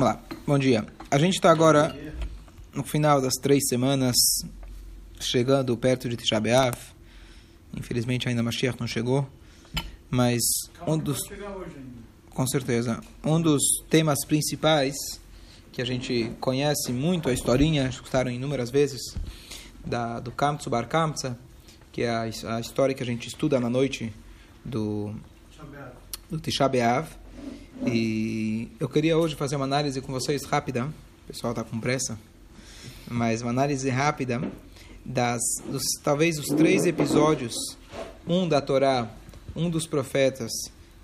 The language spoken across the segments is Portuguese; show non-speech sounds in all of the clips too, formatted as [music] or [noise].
Vamos lá, bom dia. A gente está agora no final das três semanas, chegando perto de Tisha B'Av. Infelizmente ainda Mashiach não chegou, mas um dos, com certeza, um dos temas principais que a gente conhece muito a historinha, escutaram inúmeras vezes, da, do Kamtsu Bar Kamtsa, que é a, a história que a gente estuda na noite do, do Tisha B'Av. E eu queria hoje fazer uma análise com vocês rápida. O pessoal está com pressa, mas uma análise rápida das dos, talvez os três episódios, um da Torá, um dos profetas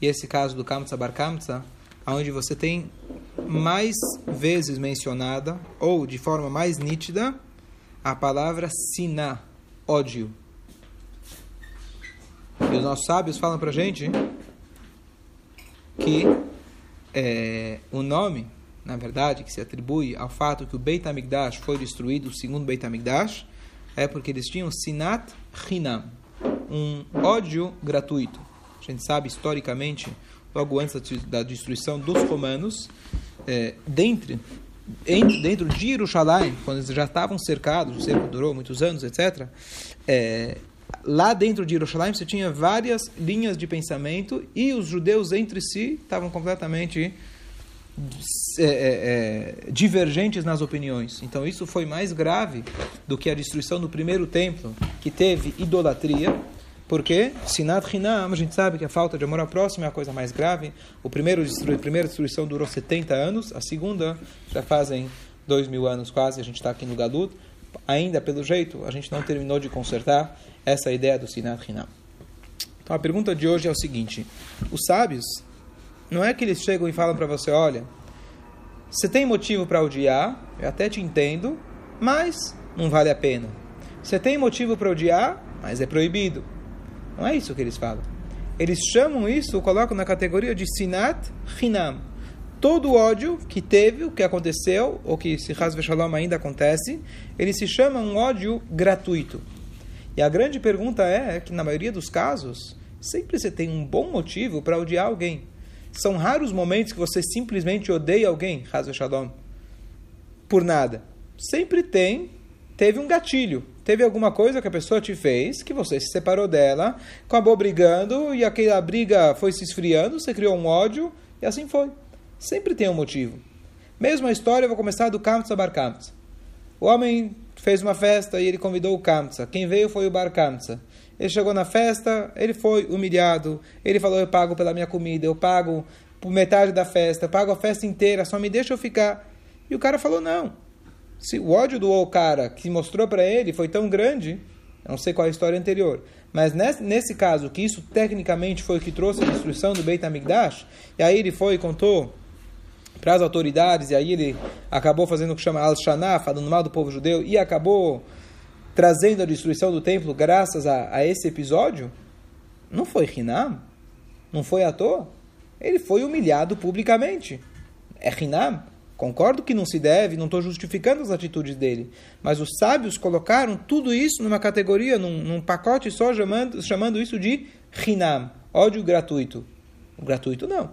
e esse caso do Kamtsa Bar Kamtsa, onde você tem mais vezes mencionada ou de forma mais nítida a palavra siná, ódio. E os nossos sábios falam para gente que é, o nome, na verdade, que se atribui ao fato que o Beit HaMikdash foi destruído, o segundo Beit HaMikdash, é porque eles tinham Sinat Hinam, um ódio gratuito. A gente sabe, historicamente, logo antes da destruição dos romanos, é, dentro, dentro de Jerusalém, quando eles já estavam cercados, o cerco durou muitos anos, etc., é, lá dentro de Jerusalém você tinha várias linhas de pensamento e os judeus entre si estavam completamente é, é, divergentes nas opiniões. Então isso foi mais grave do que a destruição do primeiro templo, que teve idolatria. Porque Sinat Hinam, a gente sabe que a falta de amor ao próximo é a coisa mais grave. O primeiro a primeira destruição durou 70 anos, a segunda já fazem dois mil anos quase, a gente está aqui no Galut. Ainda, pelo jeito, a gente não terminou de consertar essa ideia do Sinat Hinam. Então a pergunta de hoje é o seguinte: os sábios, não é que eles chegam e falam para você, olha, você tem motivo para odiar, eu até te entendo, mas não vale a pena. Você tem motivo para odiar, mas é proibido. Não é isso que eles falam. Eles chamam isso, colocam na categoria de Sinat Hinam. Todo ódio que teve, o que aconteceu, ou que se Hasve Shalom ainda acontece, ele se chama um ódio gratuito. E a grande pergunta é, que, na maioria dos casos, sempre você tem um bom motivo para odiar alguém. São raros momentos que você simplesmente odeia alguém, Hazel Shalom, por nada. Sempre tem, teve um gatilho. Teve alguma coisa que a pessoa te fez, que você se separou dela, acabou brigando, e aquela briga foi se esfriando, você criou um ódio, e assim foi. Sempre tem um motivo. Mesma história, eu vou começar do Kamtsa Bar Kamtsa. O homem fez uma festa e ele convidou o Kamsa. Quem veio foi o Bar Kamsa. Ele chegou na festa, ele foi humilhado. Ele falou: Eu pago pela minha comida, eu pago por metade da festa, eu pago a festa inteira, só me deixa eu ficar. E o cara falou: Não. Se o ódio do cara que mostrou para ele foi tão grande, não sei qual é a história anterior, mas nesse, nesse caso, que isso tecnicamente foi o que trouxe a destruição do Beit HaMikdash, e aí ele foi e contou para as autoridades, e aí ele acabou fazendo o que chama Al-Shana, falando mal do povo judeu, e acabou trazendo a destruição do templo graças a, a esse episódio, não foi Hinam, não foi à toa. Ele foi humilhado publicamente. É Hinam. Concordo que não se deve, não estou justificando as atitudes dele. Mas os sábios colocaram tudo isso numa categoria, num, num pacote só, chamando, chamando isso de Hinam, ódio gratuito. O gratuito não.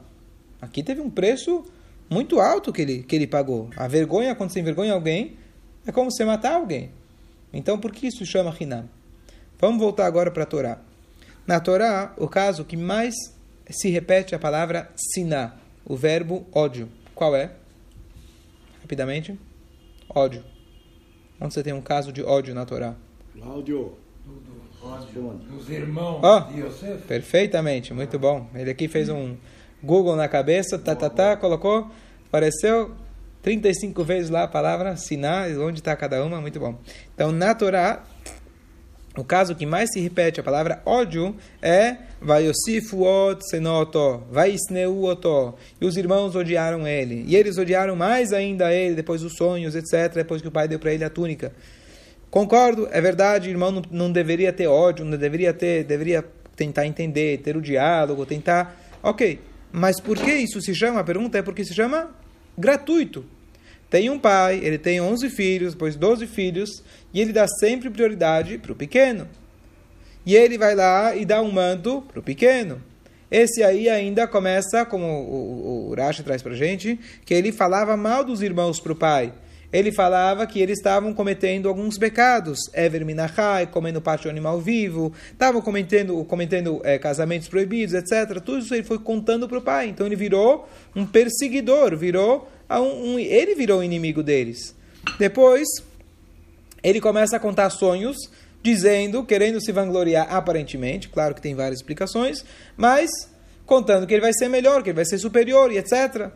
Aqui teve um preço muito alto que ele, que ele pagou. A vergonha, quando você envergonha alguém, é como você matar alguém. Então, por que isso chama Hinam? Vamos voltar agora para a Torá. Na Torá, o caso que mais se repete é a palavra siná, o verbo ódio. Qual é? Rapidamente. Ódio. Onde você tem um caso de ódio na Torá? Ódio. Os irmãos Oh, de Yosef. perfeitamente, muito bom. Ele aqui fez um Google na cabeça, tá, tá, tá, colocou, apareceu 35 vezes lá a palavra Siná, onde está cada uma, muito bom. Então, na Torá, o caso que mais se repete a palavra ódio é Vayosifu ot senoto, Vaisneu oto. E os irmãos odiaram ele. E eles odiaram mais ainda ele depois dos sonhos, etc., depois que o pai deu para ele a túnica. Concordo, é verdade, irmão não, não deveria ter ódio, não deveria ter, deveria tentar entender, ter o diálogo, tentar. Ok, mas por que isso se chama? A pergunta é porque se chama gratuito. Tem um pai, ele tem 11 filhos, depois 12 filhos, e ele dá sempre prioridade para o pequeno. E ele vai lá e dá um manto para o pequeno. esse aí ainda começa, como o, o, o Rashi traz para gente, que ele falava mal dos irmãos para o pai ele falava que eles estavam cometendo alguns pecados, Ever Minachai, comendo parte do animal vivo, estavam cometendo, cometendo é, casamentos proibidos, etc. Tudo isso ele foi contando para o pai. Então ele virou um perseguidor, virou um, um, ele virou inimigo deles. Depois, ele começa a contar sonhos, dizendo, querendo se vangloriar aparentemente, claro que tem várias explicações, mas contando que ele vai ser melhor, que ele vai ser superior e etc.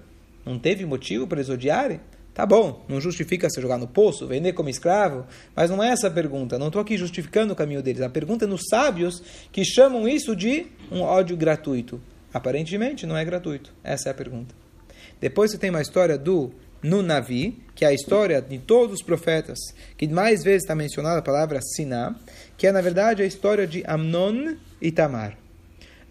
Não teve motivo para eles odiarem? Tá bom, não justifica se jogar no poço, vender como escravo, mas não é essa a pergunta. Não estou aqui justificando o caminho deles. A pergunta é nos sábios que chamam isso de um ódio gratuito. Aparentemente não é gratuito. Essa é a pergunta. Depois você tem uma história do Nunavi, que é a história de todos os profetas, que mais vezes está mencionada a palavra Siná, que é na verdade a história de Amnon e Tamar.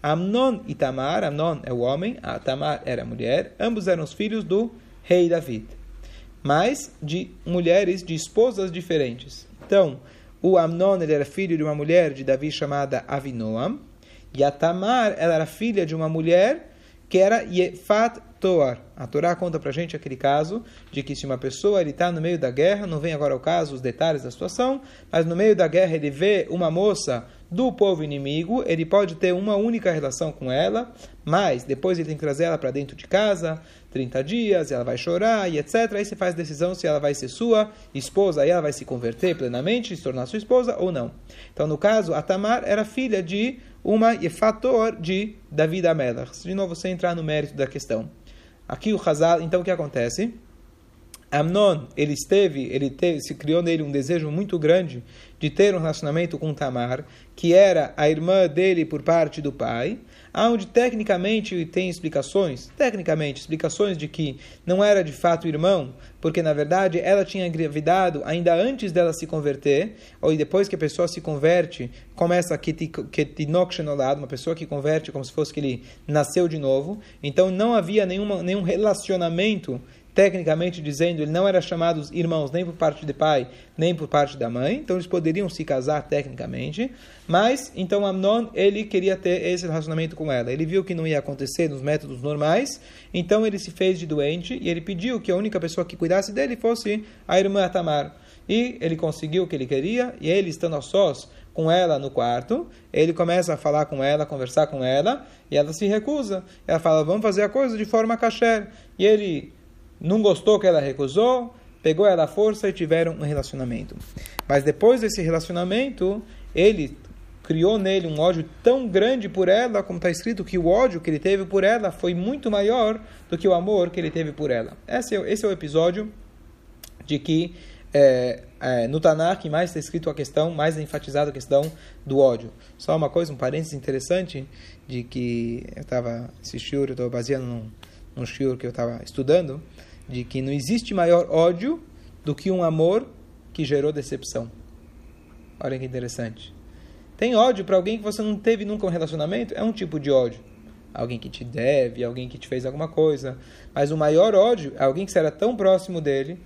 Amnon e Tamar, Amnon é o homem, a Tamar era a mulher, ambos eram os filhos do rei David mas de mulheres, de esposas diferentes. Então, o Amnon ele era filho de uma mulher de Davi chamada Avinoam, e a Tamar ela era filha de uma mulher que era Yefat Toar. A Torá conta pra gente aquele caso de que se uma pessoa está no meio da guerra, não vem agora o caso, os detalhes da situação, mas no meio da guerra ele vê uma moça do povo inimigo, ele pode ter uma única relação com ela, mas depois ele tem que trazer ela para dentro de casa, 30 dias, ela vai chorar e etc. Aí você faz decisão se ela vai ser sua esposa, aí ela vai se converter plenamente, se tornar sua esposa ou não. Então, no caso, a Tamar era filha de uma fator de David Amelach. De novo, você entrar no mérito da questão. Aqui o Hazal, então o que acontece? Amnon, ele esteve, ele teve, se criou nele um desejo muito grande de ter um relacionamento com Tamar, que era a irmã dele por parte do pai, onde tecnicamente tem explicações, tecnicamente explicações de que não era de fato irmão, porque na verdade ela tinha engravidado ainda antes dela se converter, ou depois que a pessoa se converte, começa a ketinok uma pessoa que converte como se fosse que ele nasceu de novo, então não havia nenhuma, nenhum relacionamento tecnicamente dizendo, ele não era chamado irmãos nem por parte de pai, nem por parte da mãe, então eles poderiam se casar tecnicamente, mas então Amnon, ele queria ter esse relacionamento com ela. Ele viu que não ia acontecer nos métodos normais, então ele se fez de doente e ele pediu que a única pessoa que cuidasse dele fosse a irmã Tamar. E ele conseguiu o que ele queria, e ele estando a sós com ela no quarto, ele começa a falar com ela, conversar com ela, e ela se recusa. Ela fala, vamos fazer a coisa de forma kasher. E ele não gostou que ela recusou, pegou ela à força e tiveram um relacionamento. Mas depois desse relacionamento, ele criou nele um ódio tão grande por ela, como está escrito, que o ódio que ele teve por ela foi muito maior do que o amor que ele teve por ela. Esse é, esse é o episódio de que é, é, no Tanakh mais está escrito a questão, mais enfatizada a questão do ódio. Só uma coisa, um parênteses interessante, de que eu estava, esse shiur, eu estava baseando num, num shiur que eu estava estudando, de que não existe maior ódio do que um amor que gerou decepção. Olha que interessante. Tem ódio para alguém que você não teve nunca um relacionamento? É um tipo de ódio. Alguém que te deve, alguém que te fez alguma coisa. Mas o maior ódio é alguém que você era tão próximo dele,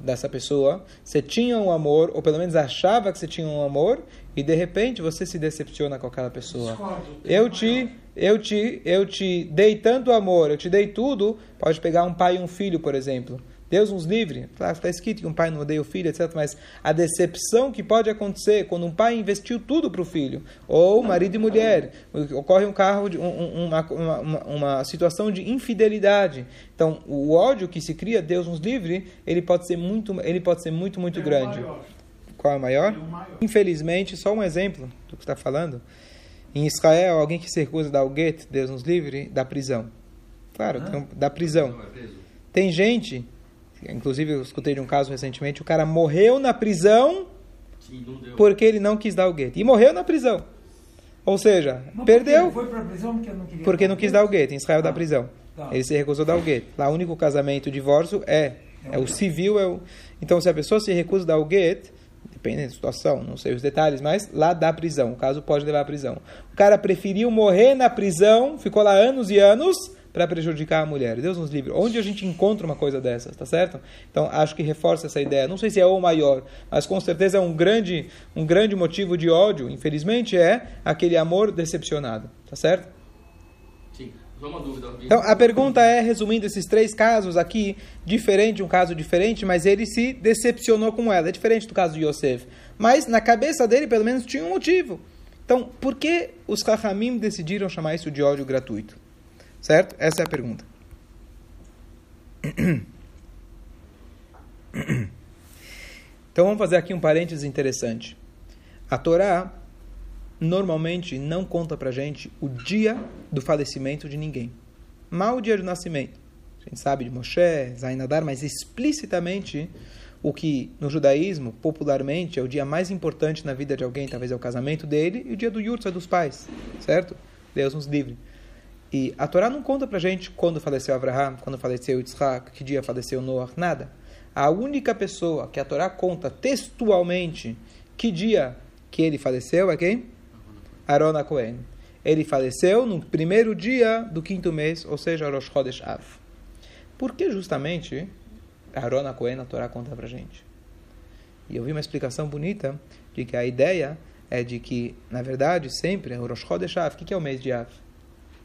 dessa pessoa, você tinha um amor, ou pelo menos achava que você tinha um amor, e de repente você se decepciona com aquela pessoa. Eu te, eu te, eu te dei tanto amor, eu te dei tudo. Pode pegar um pai e um filho, por exemplo. Deus nos livre. Claro, está escrito que um pai não odeia o filho, etc. Mas a decepção que pode acontecer quando um pai investiu tudo para o filho, ou marido e mulher, ocorre um carro de, um, uma, uma, uma, situação de infidelidade. Então, o ódio que se cria, Deus nos livre, ele pode ser muito, ele pode ser muito, muito grande. Qual é o maior? Maior? Infelizmente, só um exemplo do que está falando. Em Israel, alguém que se recusa a dar o gueto, Deus nos livre, da prisão. Claro, ah, da prisão. É Tem gente Inclusive, eu escutei de um caso recentemente, o cara morreu na prisão Sim, porque ele não quis dar o gueto. E morreu na prisão. Ou seja, perdeu. Porque não Porque não quis dar o gueto. Em Israel ah, da prisão. Tá. Ele se recusou a dar o gueto. Lá o único casamento, o divórcio é é, é o civil é o Então se a pessoa se recusa a dar o gueto, depende da situação, não sei os detalhes, mas lá dá prisão. O caso pode levar à prisão. O cara preferiu morrer na prisão, ficou lá anos e anos para prejudicar a mulher. Deus nos livre. Onde a gente encontra uma coisa dessas, tá certo? Então, acho que reforça essa ideia. Não sei se é o maior, mas com certeza é um grande, um grande motivo de ódio, infelizmente, é aquele amor decepcionado, tá certo? Então, a pergunta é, resumindo esses três casos aqui, diferente, um caso diferente, mas ele se decepcionou com ela. É diferente do caso de Yosef. Mas na cabeça dele, pelo menos, tinha um motivo. Então, por que os Rahamim decidiram chamar isso de ódio gratuito? Certo? Essa é a pergunta. [coughs] Então, vamos fazer aqui um parênteses interessante. A Torá normalmente não conta pra gente o dia do falecimento de ninguém. Mal o dia do nascimento. A gente sabe de Moshe, Zainadar, mas explicitamente o que no judaísmo, popularmente, é o dia mais importante na vida de alguém, talvez é o casamento dele, e o dia do Yurtza dos pais, certo? Deus nos livre. E a Torá não conta pra gente quando faleceu Abraham, quando faleceu Yitzhak, que dia faleceu Noah, nada. A única pessoa que a Torá conta textualmente que dia que ele faleceu é quem? Aaron Cohen. Ele faleceu no primeiro dia do quinto mês, ou seja, Rosh Chodesh Av. Por que justamente Aaron Cohen a Torá conta pra gente? E eu vi uma explicação bonita de que a ideia é de que, na verdade, sempre o Rosh Chodesh Av, o que é o mês de Av?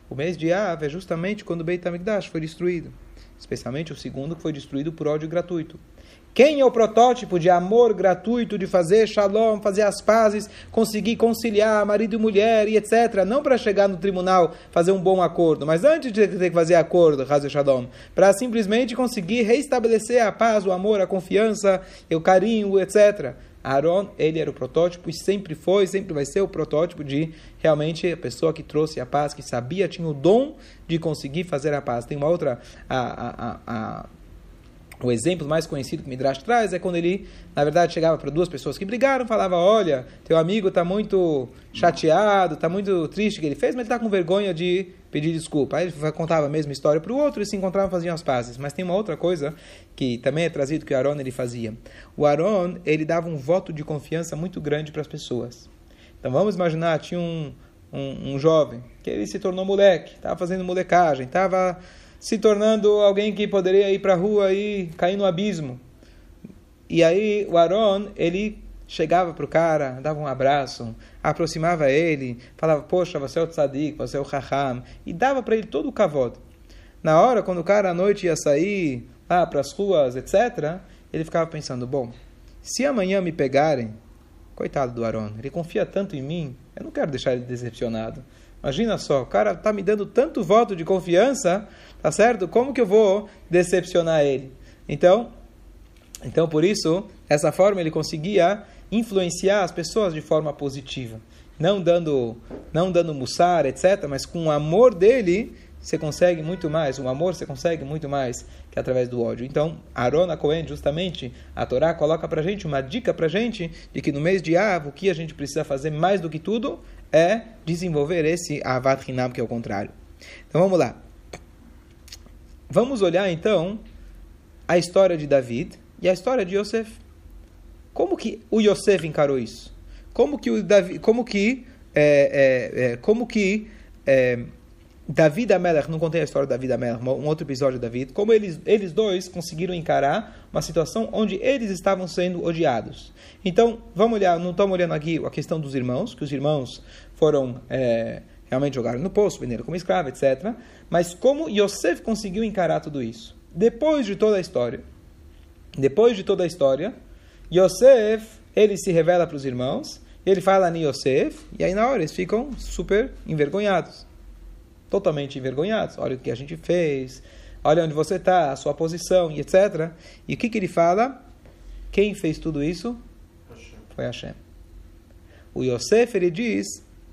O mês de Av é justamente quando o Beit HaMikdash foi destruído. Especialmente o segundo que foi destruído por ódio gratuito. Quem é o protótipo de amor gratuito, de fazer shalom, fazer as pazes, conseguir conciliar marido e mulher e etc. Não para chegar no tribunal fazer um bom acordo, mas antes de ter que fazer acordo, Hazel Shalom, para simplesmente conseguir reestabelecer a paz, o amor, a confiança, o carinho, etc. Aaron, ele era o protótipo e sempre foi, sempre vai ser o protótipo de realmente a pessoa que trouxe a paz, que sabia, tinha o dom de conseguir fazer a paz. Tem uma outra. A, a, a, o exemplo mais conhecido que o Midrash traz é quando ele, na verdade, chegava para duas pessoas que brigaram, falava: Olha, teu amigo está muito chateado, está muito triste que ele fez, mas ele está com vergonha de pedir desculpa. Aí ele contava a mesma história para o outro e se encontravam faziam as pazes. Mas tem uma outra coisa que também é trazido que o Aaron ele fazia. O Aaron ele dava um voto de confiança muito grande para as pessoas. Então vamos imaginar, tinha um, um, um jovem que ele se tornou moleque, estava fazendo molecagem, estava se tornando alguém que poderia ir para a rua e cair no abismo. E aí o Aaron, ele chegava para o cara, dava um abraço, aproximava ele, falava, poxa, você é o tzadik, você é o raham, e dava para ele todo o cavalo. Na hora, quando o cara à noite ia sair lá para as ruas, etc., ele ficava pensando, bom, se amanhã me pegarem, coitado do Aaron, ele confia tanto em mim, eu não quero deixar ele decepcionado. Imagina só, o cara está me dando tanto voto de confiança, tá certo? Como que eu vou decepcionar ele? Então, então por isso, essa forma ele conseguia influenciar as pessoas de forma positiva, não dando, não dando mussar, etc. Mas com o amor dele você consegue muito mais. O amor você consegue muito mais que através do ódio. Então, Arona Cohen, justamente, a Torá coloca para gente uma dica para gente de que no mês de Av, o que a gente precisa fazer mais do que tudo é desenvolver esse Avat Hinam, que é o contrário. Então vamos lá. Vamos olhar então a história de David e a história de Yosef. Como que o Yosef encarou isso? Como que o Davi, como que é, é, é, como que é, David Amelech, não contei a história da David Amelech, um outro episódio de David, como eles, eles dois conseguiram encarar uma situação onde eles estavam sendo odiados. Então, vamos olhar, não estamos olhando aqui a questão dos irmãos, que os irmãos foram é, realmente jogados no poço, venderam como escravo, etc. Mas como Yosef conseguiu encarar tudo isso? Depois de toda a história, depois de toda a história, Yosef, ele se revela para os irmãos, ele fala a Yosef, e aí na hora eles ficam super envergonhados totalmente envergonhados. Olha o que a gente fez, olha onde você está, a sua posição e etc. E o que, que ele fala? Quem fez tudo isso? Foi Hashem. O Yosef, ele diz,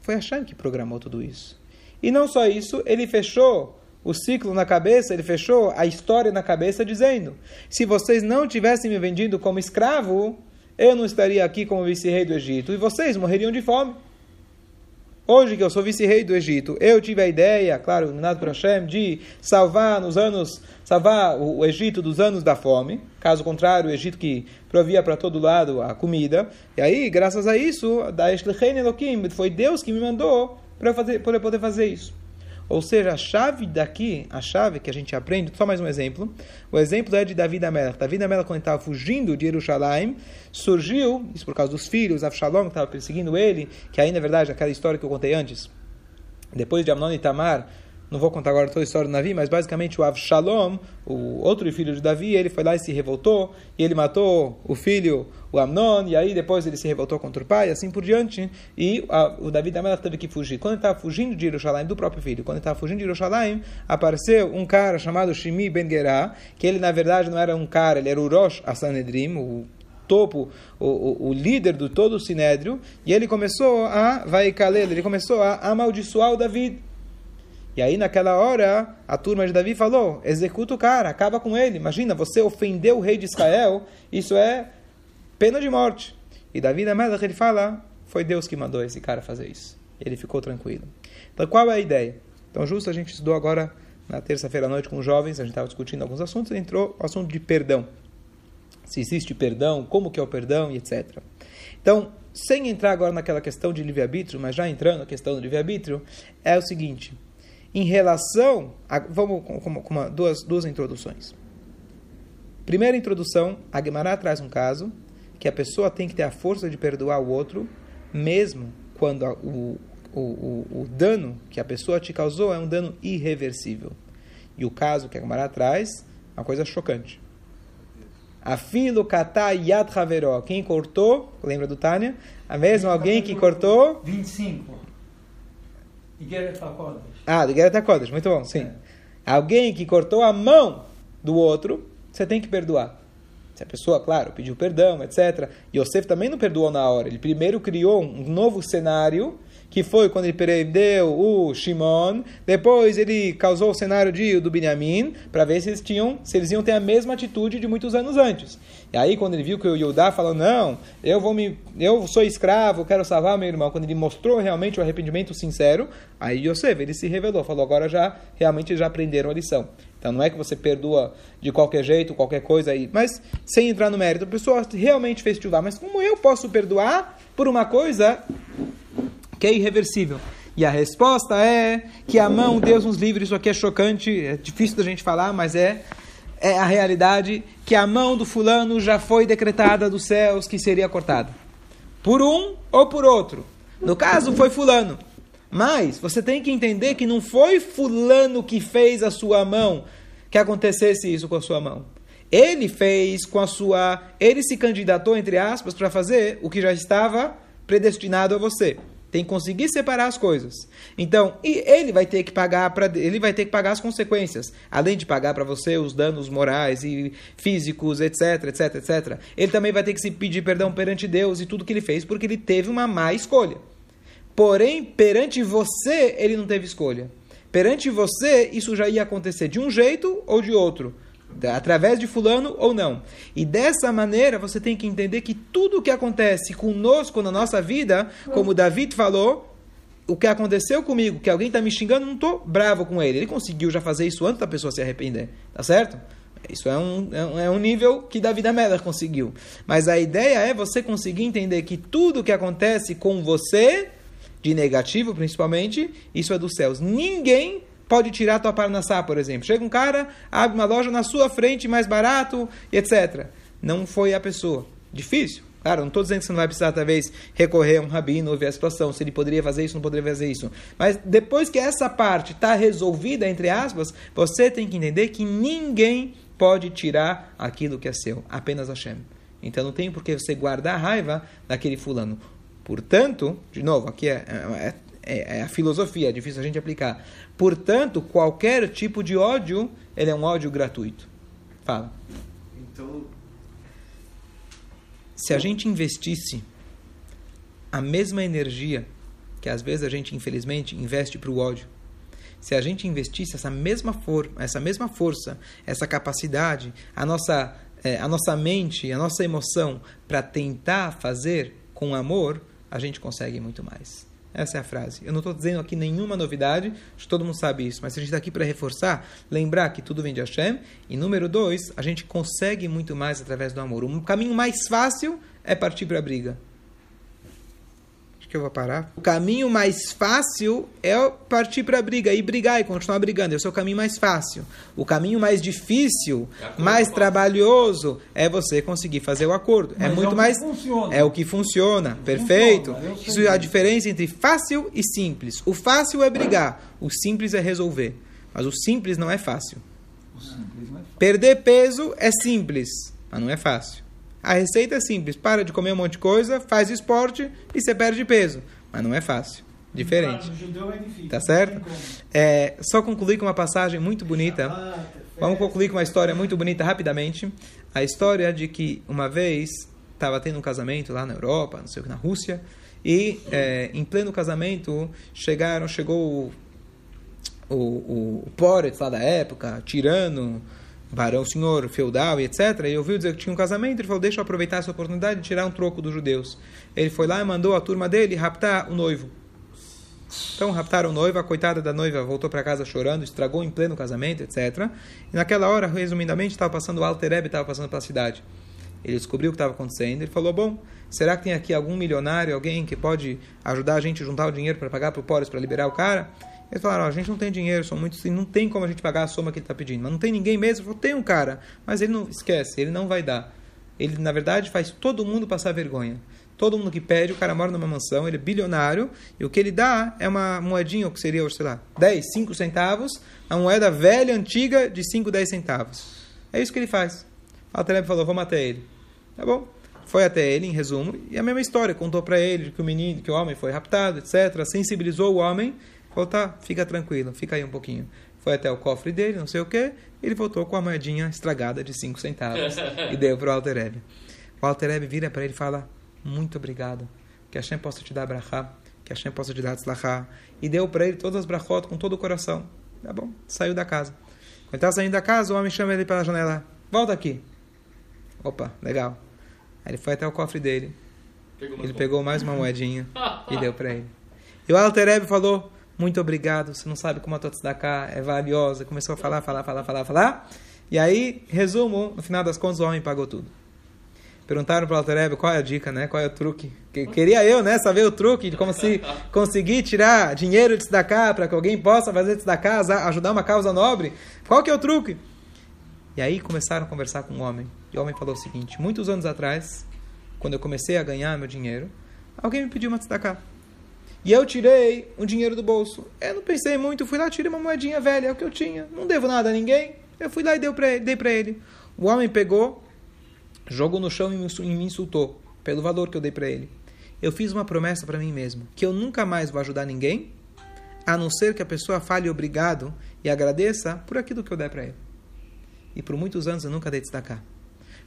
foi Hashem que programou tudo isso. E não só isso, ele fechou o ciclo na cabeça, ele fechou a história na cabeça dizendo: se vocês não tivessem me vendido como escravo, eu não estaria aqui como vice-rei do Egito e vocês morreriam de fome. Hoje que eu sou vice-rei do Egito, eu tive a ideia, claro, iluminado por Hashem, de salvar nos anos, salvar o Egito dos anos da fome. Caso contrário, o Egito que provia para todo lado a comida. E aí, graças a isso, da Elohim, foi Deus que me mandou para poder fazer isso. Ou seja, a chave daqui, a chave que a gente aprende, só mais um exemplo. O exemplo é de Davi Amelech. Davi Amelech, quando estava fugindo de Jerusalém, surgiu, isso por causa dos filhos, Avshalom, que estava perseguindo ele, que ainda é verdade aquela história que eu contei antes. Depois de Amnon e Tamar Não vou contar agora toda a história do Davi, mas basicamente o Avshalom, o outro filho de Davi, ele foi lá e se revoltou, e ele matou o filho, o Amnon, e aí depois ele se revoltou contra o pai, assim por diante, e a, o Davi da teve que fugir. Quando ele estava fugindo de Jerusalém, do próprio filho, quando ele estava fugindo de Jerusalém, apareceu um cara chamado Shimi Ben Gerá, que ele na verdade não era um cara, ele era o Rosh Asanedrim, o topo, o, o, o, líder do todo o sinédrio, e ele começou a vai ele começou a amaldiçoar o Davi. E aí naquela hora a turma de Davi falou: executa o cara, acaba com ele. Imagina, você ofendeu o rei de Israel, isso é pena de morte. E Davi na Melech ele fala: foi Deus que mandou esse cara fazer isso. Ele ficou tranquilo. Então qual é a ideia? Então justo a gente estudou agora na terça-feira à noite com os jovens, a gente estava discutindo alguns assuntos, entrou o assunto de perdão se existe perdão, como que é o perdão e etc. Então, sem entrar agora naquela questão de livre-arbítrio, mas já entrando na questão do livre-arbítrio, é o seguinte, em relação, a, vamos com, com, uma, duas, duas introduções. Primeira introdução, a Gemara traz um caso que a pessoa tem que ter a força de perdoar o outro, mesmo quando a, o, o, o, o, dano que a pessoa te causou é um dano irreversível. E o caso que a Gemara traz é uma coisa chocante. Afilo kata yad haveró. Quem cortou, lembra do Tânia? A mesma alguém que cortou? 25. Ah, do Igeret HaKodesh, muito bom, sim. É. Alguém que cortou a mão do outro, você tem que perdoar. Se a pessoa, claro, pediu perdão, etc. Yosef também não perdoou na hora. Ele primeiro criou um novo cenário que foi quando ele prendeu o Shimon, depois ele causou o cenário de, do Binyamin, para ver se eles, tinham, se eles iam ter a mesma atitude de muitos anos antes. E aí, quando ele viu que o Yudá falou, não, eu vou me, eu sou escravo, quero salvar meu irmão, quando ele mostrou realmente o arrependimento sincero, aí Yosef, ele se revelou, falou, agora já, realmente já aprenderam a lição. Então não é que você perdoa de qualquer jeito, qualquer coisa aí, mas sem entrar no mérito, a pessoa realmente fez chuva, mas como eu posso perdoar por uma coisa que é irreversível. E a resposta é que a mão, Deus nos livre, isso aqui é chocante, é difícil da gente falar, mas é, é a realidade, que a mão do fulano já foi decretada dos céus que seria cortada. Por um ou por outro. No caso, foi fulano. Mas você tem que entender que não foi fulano que fez a sua mão que acontecesse isso com a sua mão. Ele fez com a sua. Ele se candidatou, entre aspas, para fazer o que já estava predestinado a você. Tem que conseguir separar as coisas. Então, e ele vai ter que pagar para ele vai ter que pagar as consequências, além de pagar para você os danos morais e físicos, etc, etc, etc. Ele também vai ter que se pedir perdão perante Deus e tudo que ele fez porque ele teve uma má escolha. Porém, perante você, ele não teve escolha. Perante você, isso já ia acontecer de um jeito ou de outro através de fulano ou não. E dessa maneira você tem que entender que tudo o que acontece conosco na nossa vida, como David falou, o que aconteceu comigo, que alguém está me xingando, não estou bravo com ele. Ele conseguiu já fazer isso antes da pessoa se arrepender, tá certo? Isso é um, é um é nível que Davi da Meller conseguiu. Mas a ideia é você conseguir entender que tudo o que acontece com você, de negativo principalmente, isso é dos céus. Ninguém pode tirar tua parnassá, por exemplo. Chega um cara, abre uma loja na sua frente, mais barato, etc. Não foi a pessoa. Difícil. Claro, não estou dizendo que você não vai precisar, talvez, recorrer a um rabino, ver a situação, se ele poderia fazer isso, não poderia fazer isso. Mas depois que essa parte está resolvida, entre aspas, você tem que entender que ninguém pode tirar aquilo que é seu, apenas Hashem. Então não tem por que você guardar a raiva daquele fulano. Portanto, de novo, aqui é, é, é, é a filosofia, é difícil a gente aplicar. Portanto, qualquer tipo de ódio, ele é um ódio gratuito. Fala. Então, se a gente investisse a mesma energia que às vezes a gente infelizmente investe para o ódio, se a gente investisse essa mesma for essa mesma força, essa capacidade, a nossa é, a nossa mente, a nossa emoção para tentar fazer com amor, a gente consegue muito mais. Essa é a frase. Eu não estou dizendo aqui nenhuma novidade, acho que todo mundo sabe isso, mas a gente está aqui para reforçar, lembrar que tudo vem de Hashem. E número dois, a gente consegue muito mais através do amor. O caminho mais fácil é partir para a briga que eu vou parar. O caminho mais fácil é partir para a briga e brigar e continuar brigando. Esse é o caminho mais fácil. O caminho mais difícil, é mais trabalhoso, é você conseguir fazer o acordo. É Mas é muito é mais. Funciona. É o que funciona. Perfeito. Funciona. Isso é a diferença entre fácil e simples. O fácil é brigar, o simples é resolver. Mas o simples não é fácil. O simples não é fácil. Perder peso é simples, mas não é fácil. A receita é simples. Para de comer um monte de coisa, faz esporte e você perde peso. Mas não é fácil. Diferente. É difícil. Tá certo? É, só concluir com uma passagem muito bonita. Ah, Vamos concluir com uma história muito bonita rapidamente. A história de que uma vez estava tendo um casamento lá na Europa, não sei o que, na Rússia, e é, em pleno casamento chegaram, chegou o, o, o Poretz lá da época, tirano, barão, senhor feudal e etc. E ouviu dizer que tinha um casamento, ele falou, deixa eu aproveitar essa oportunidade de tirar um troco dos judeus. Ele foi lá e mandou a turma dele raptar o noivo. Então raptaram o noivo, a coitada da noiva voltou para casa chorando, estragou em pleno casamento, etc. E naquela hora, resumidamente, estava passando o Alter Rebbe, estava passando pela cidade. Ele descobriu o que estava acontecendo, ele falou, bom, será que tem aqui algum milionário, alguém que pode ajudar a gente a juntar o dinheiro para pagar para o Pores, para liberar o cara? Eles falaram, "Ó, a gente não tem dinheiro, são muitos, e não tem como a gente pagar a soma que ele está pedindo. Mas não tem ninguém mesmo, falou, tem um cara, mas ele não esquece, ele não vai dar. Ele, na verdade, faz todo mundo passar vergonha. Todo mundo que pede, o cara mora numa mansão, ele é bilionário, e o que ele dá é uma moedinha, o que seria, sei lá, 10, 5 centavos, a moeda velha, antiga, de 5, 10 centavos. É isso que ele faz. O Altareb falou, vamos até ele. Tá bom. Foi até ele, em resumo, e a mesma história. Contou para ele que o menino, que o homem foi raptado, etc. Sensibilizou o homem. Falou, tá, fica tranquilo, fica aí um pouquinho. Foi até o cofre dele, não sei o que. Ele voltou com a moedinha estragada de 5 centavos e deu para o Altereb. O Altereb vira para ele e fala, muito obrigado. Que Hashem possa te dar brachá, que Hashem possa te dar tzlachá. E deu para ele todas as brachot com todo o coração. Tá bom? Saiu da casa. Quando estava saindo da casa, o homem chama ele pela janela. Volta aqui. Opa, legal. Aí ele foi até o cofre dele. Pegou Ele pegou mais uma moedinha e deu para ele. E o Altereb falou: Muito obrigado, você não sabe como a tua tzedakah é valiosa. Começou a falar, falar, falar, falar, falar. E aí, resumo: no final das contas, o homem pagou tudo. Perguntaram para o Altereb qual é a dica, né? Qual é o truque. Que- Queria eu, né? Saber o truque de como se [laughs] conseguir tirar dinheiro de tzedakah para que alguém possa fazer tzedakah, ajudar uma causa nobre. Qual que é o truque? E aí começaram a conversar com o homem. E o homem falou o seguinte: muitos anos atrás, quando eu comecei a ganhar meu dinheiro, alguém me pediu uma tzedakah. E eu tirei um dinheiro do bolso. Eu não pensei muito, fui lá, tirei uma moedinha velha, é o que eu tinha. Não devo nada a ninguém. Eu fui lá e dei pra ele. O homem pegou, jogou no chão e me insu- me insultou pelo valor que eu dei pra ele. Eu fiz uma promessa pra mim mesmo, que eu nunca mais vou ajudar ninguém, a não ser que a pessoa fale obrigado e agradeça por aquilo que eu der pra ele. E por muitos anos eu nunca dei destacar.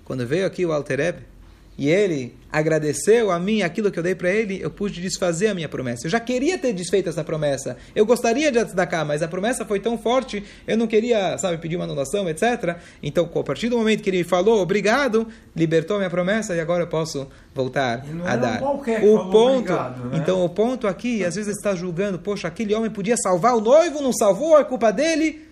Quando veio aqui o Altereb e ele agradeceu a mim aquilo que eu dei para ele, eu pude desfazer a minha promessa. Eu já queria ter desfeito essa promessa. Eu gostaria de destacar, mas a promessa foi tão forte, eu não queria, sabe, pedir uma anulação, etc. Então, a partir do momento que ele falou obrigado, libertou a minha promessa e agora eu posso voltar a era dar. o ponto, obrigado, né? então o ponto aqui, às vezes está julgando, poxa, aquele homem podia salvar o noivo, não salvou, é culpa dele.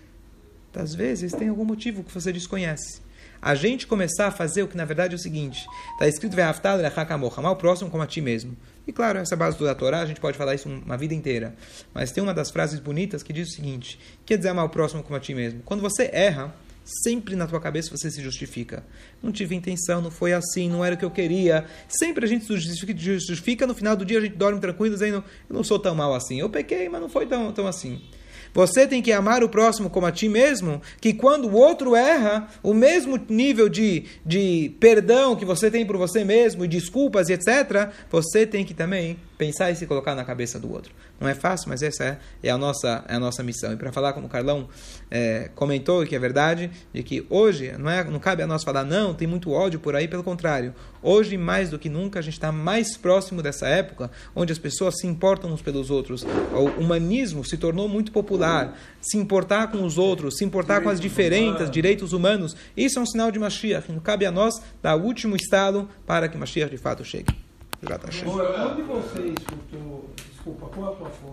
Às vezes tem algum motivo que você desconhece. A gente começar a fazer o que na verdade é o seguinte: está escrito le'chakamocha, amar o próximo como a ti mesmo. E claro, essa base da Torá, a gente pode falar isso uma vida inteira. Mas tem uma das frases bonitas que diz o seguinte: quer dizer amar o próximo como a ti mesmo? Quando você erra, sempre na tua cabeça você se justifica. Não tive intenção, não foi assim, não era o que eu queria. Sempre a gente se justifica no final do dia a gente dorme tranquilo dizendo: eu não sou tão mal assim. Eu pequei, mas não foi tão, tão assim. Você tem que amar o próximo como a ti mesmo, que quando o outro erra, o mesmo nível de, de perdão que você tem por você mesmo, e desculpas e etc., você tem que também pensar e se colocar na cabeça do outro. Não é fácil, mas essa é, é a, nossa, é a nossa missão. E para falar como o Carlão é, comentou, que é verdade, de que hoje não, é, não cabe a nós falar, não, tem muito ódio por aí, pelo contrário. Hoje, mais do que nunca, a gente está mais próximo dessa época, onde as pessoas se importam uns pelos outros. O humanismo se tornou muito popular. Se importar com os outros, se importar com as diferentes, direitos humanos. Isso é um sinal de Mashiach. Não cabe a nós dar o último estalo para que Mashiach de fato chegue. Já está cheio. Onde você escutou? Desculpa, qual a tua fonte?